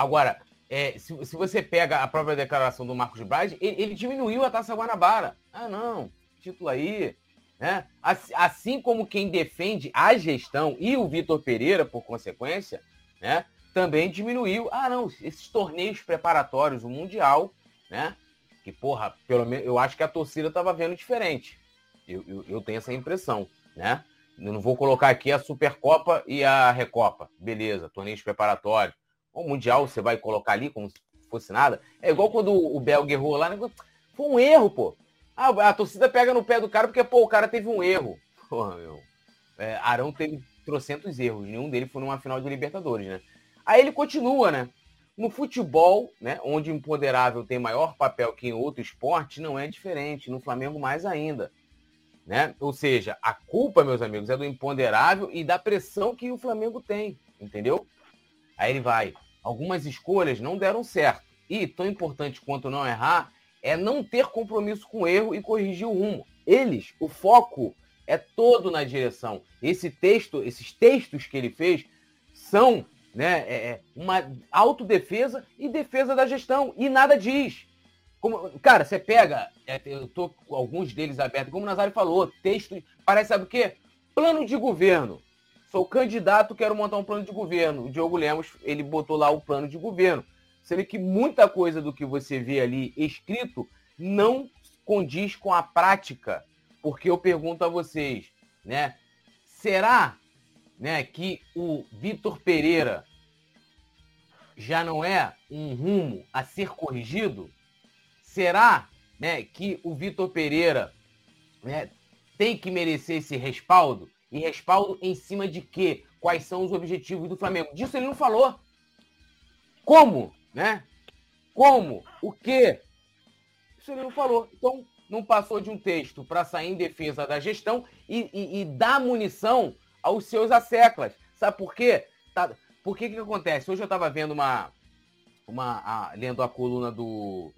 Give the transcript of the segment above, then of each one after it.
Agora, é, se, se, você pega a própria declaração do Marcos Braz, ele, ele, diminuiu a Taça Guanabara. Ah, não, título aí. Né? Assim, assim como quem defende a gestão e o Vitor Pereira, por consequência, né, também diminuiu. Ah, não, esses torneios preparatórios, o Mundial, né? Que, porra, pelo menos eu acho que a torcida estava vendo diferente. Eu, eu, eu, tenho essa impressão, né? Eu não vou colocar aqui a Supercopa e a Recopa. Beleza, torneios preparatórios. O Mundial você vai colocar ali como se fosse nada. É igual quando o Belga errou lá. Né? Foi um erro, pô. Ah, a torcida pega no pé do cara porque, pô, o cara teve um erro. Porra, meu. É, Arão teve trocentos erros. Nenhum deles foi numa final de Libertadores, né? Aí ele continua, né? No futebol, né, onde o empoderável tem maior papel que em outro esporte, não é diferente. No Flamengo, mais ainda. Né? Ou seja, a culpa, meus amigos, é do imponderável e da pressão que o Flamengo tem. Entendeu? Aí ele vai. Algumas escolhas não deram certo. E, tão importante quanto não errar, é não ter compromisso com o erro e corrigir o rumo. Eles, o foco é todo na direção. Esse texto, esses textos que ele fez são né, é, é uma autodefesa e defesa da gestão. E nada diz. Como, cara, você pega, é, eu tô com alguns deles abertos, como o Nazário falou, texto, parece, sabe o quê? Plano de governo. Sou candidato, quero montar um plano de governo. O Diogo Lemos, ele botou lá o plano de governo. Sendo que muita coisa do que você vê ali escrito não condiz com a prática. Porque eu pergunto a vocês, né? Será, né, que o Vitor Pereira já não é um rumo a ser corrigido? Será, né, que o Vitor Pereira né, tem que merecer esse respaldo? E respaldo em cima de quê? Quais são os objetivos do Flamengo? Disso ele não falou. Como? Né? Como? O quê? Isso ele não falou. Então, não passou de um texto para sair em defesa da gestão e, e, e, dar munição aos seus asseclas. Sabe por quê? Tá, por que que acontece? Hoje eu estava vendo uma... uma a, lendo a coluna do,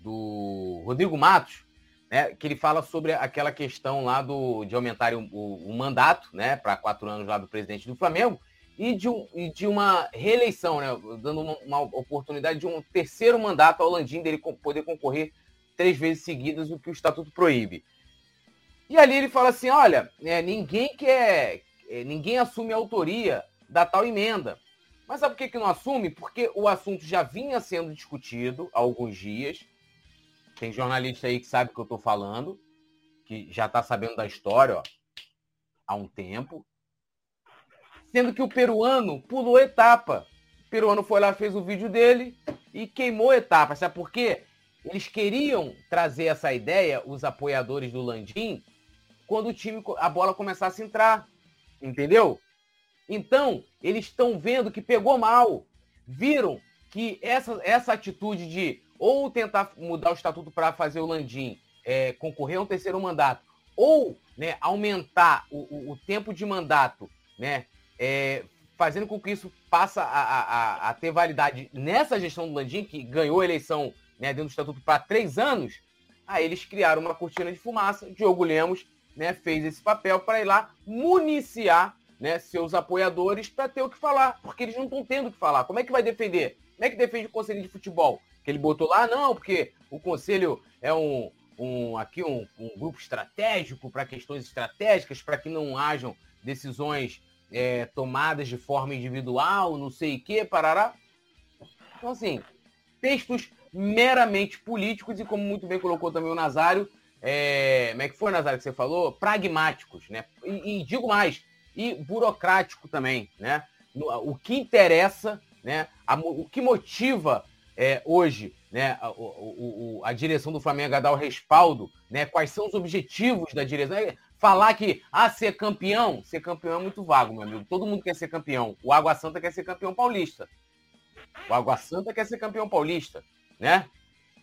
do Rodrigo Matos, né, que ele fala sobre aquela questão lá do, de aumentar o, o, o mandato né, para quatro anos lá do presidente do Flamengo e de, um, e de uma reeleição, né, dando uma, uma, oportunidade de um terceiro mandato ao Landim dele poder concorrer três vezes seguidas, o que o estatuto proíbe. E ali ele fala assim: olha, é, ninguém quer, é, ninguém assume a autoria da tal emenda. Mas sabe por que, que não assume? Porque o assunto já vinha sendo discutido há alguns dias tem jornalista aí que sabe o que eu estou falando, que já está sabendo da história ó, há um tempo. Sendo que o peruano pulou etapa. O peruano foi lá, fez o vídeo dele e queimou etapa. Sabe por quê? Eles queriam trazer essa ideia, os apoiadores do Landim, quando o time, a bola começasse a entrar. Entendeu? Então, eles estão vendo que pegou mal. Viram que essa, essa atitude de ou tentar mudar o estatuto para fazer o Landim é, concorrer a um terceiro mandato, ou né, aumentar o, o, o, tempo de mandato, né, é, fazendo com que isso passe a, a, a, ter validade nessa gestão do Landim, que ganhou a eleição né, dentro do estatuto para três anos, aí eles criaram uma cortina de fumaça. Diogo Lemos né, fez esse papel para ir lá municiar né, seus apoiadores para ter o que falar, porque eles não estão tendo o que falar. Como é que vai defender? Como é que defende o Conselho de Futebol? que ele botou lá, não, porque o conselho é um, um aqui um, um grupo estratégico para questões estratégicas, para que não hajam decisões é, tomadas de forma individual, não sei o que, parará. Então, assim, textos meramente políticos e, como muito bem colocou também o Nazário, é, como é que foi, Nazário, que você falou? Pragmáticos, né? E, e digo mais, e burocrático também, né? O que interessa, né? A, o que motiva é, hoje né, a, o, a, direção do Flamengo a dar o respaldo, né, quais são os objetivos da direção. É, falar que ah, ser campeão, ser campeão é muito vago, meu amigo. Todo mundo quer ser campeão. O Água Santa quer ser campeão paulista. O Água Santa quer ser campeão paulista, né?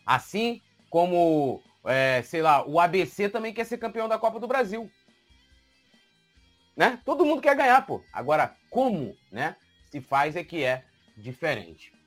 Assim como, é, sei lá, o ABC também quer ser campeão da Copa do Brasil. Né? Todo mundo quer ganhar, pô. Agora, como, né, se faz é que é diferente.